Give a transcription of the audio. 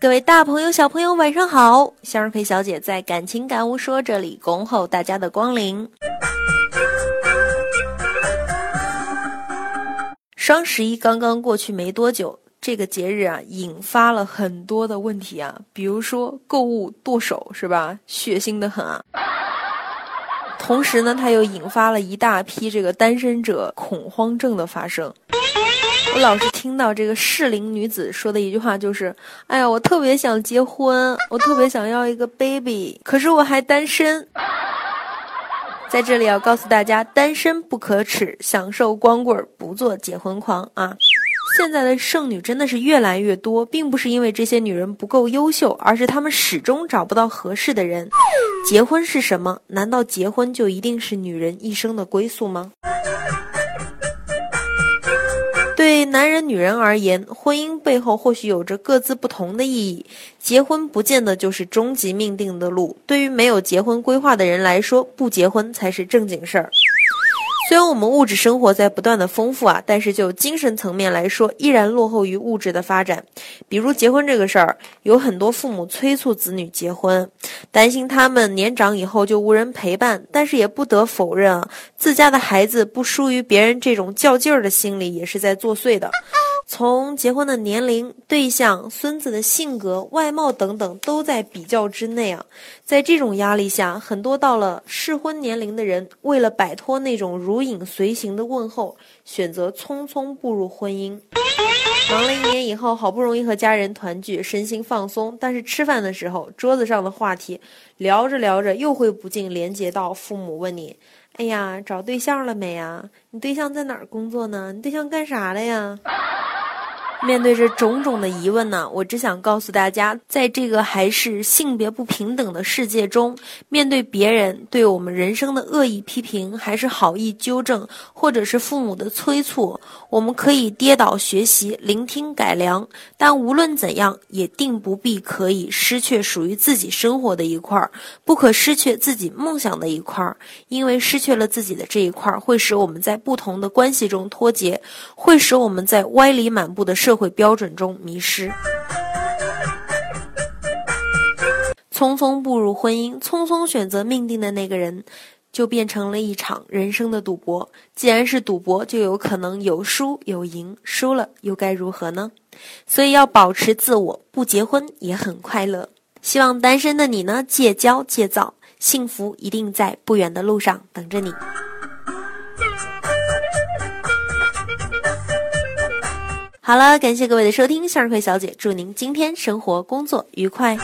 各位大朋友、小朋友，晚上好！向日葵小姐在感情感悟说这里恭候大家的光临。双十一刚刚过去没多久，这个节日啊，引发了很多的问题啊，比如说购物剁手，是吧？血腥的很啊。同时呢，它又引发了一大批这个单身者恐慌症的发生。我老是听到这个适龄女子说的一句话，就是：“哎呀，我特别想结婚，我特别想要一个 baby，可是我还单身。”在这里要告诉大家，单身不可耻，享受光棍不做结婚狂啊！现在的剩女真的是越来越多，并不是因为这些女人不够优秀，而是她们始终找不到合适的人。结婚是什么？难道结婚就一定是女人一生的归宿吗？对男人、女人而言，婚姻背后或许有着各自不同的意义。结婚不见得就是终极命定的路。对于没有结婚规划的人来说，不结婚才是正经事儿。虽然我们物质生活在不断的丰富啊，但是就精神层面来说，依然落后于物质的发展。比如结婚这个事儿，有很多父母催促子女结婚，担心他们年长以后就无人陪伴。但是也不得否认啊，自家的孩子不输于别人这种较劲儿的心理，也是在作祟的。从结婚的年龄、对象、孙子的性格、外貌等等，都在比较之内啊。在这种压力下，很多到了适婚年龄的人，为了摆脱那种如影随形的问候，选择匆匆步入婚姻。忙了一年以后，好不容易和家人团聚，身心放松，但是吃饭的时候，桌子上的话题聊着聊着，又会不禁连接到父母问你：“哎呀，找对象了没呀？你对象在哪儿工作呢？你对象干啥了呀？”面对着种种的疑问呢，我只想告诉大家，在这个还是性别不平等的世界中，面对别人对我们人生的恶意批评，还是好意纠正，或者是父母的催促，我们可以跌倒学习，聆听改良。但无论怎样，也定不必可以失去属于自己生活的一块儿，不可失去自己梦想的一块儿，因为失去了自己的这一块儿，会使我们在不同的关系中脱节，会使我们在歪理满布的社会标准中迷失。匆匆步入婚姻，匆匆选择命定的那个人，就变成了一场人生的赌博。既然是赌博，就有可能有输有赢，输了又该如何呢？所以要保持自我，不结婚也很快乐。希望单身的你呢，戒骄戒躁，幸福一定在不远的路上等着你。好了，感谢各位的收听，向日葵小姐祝您今天生活工作愉快。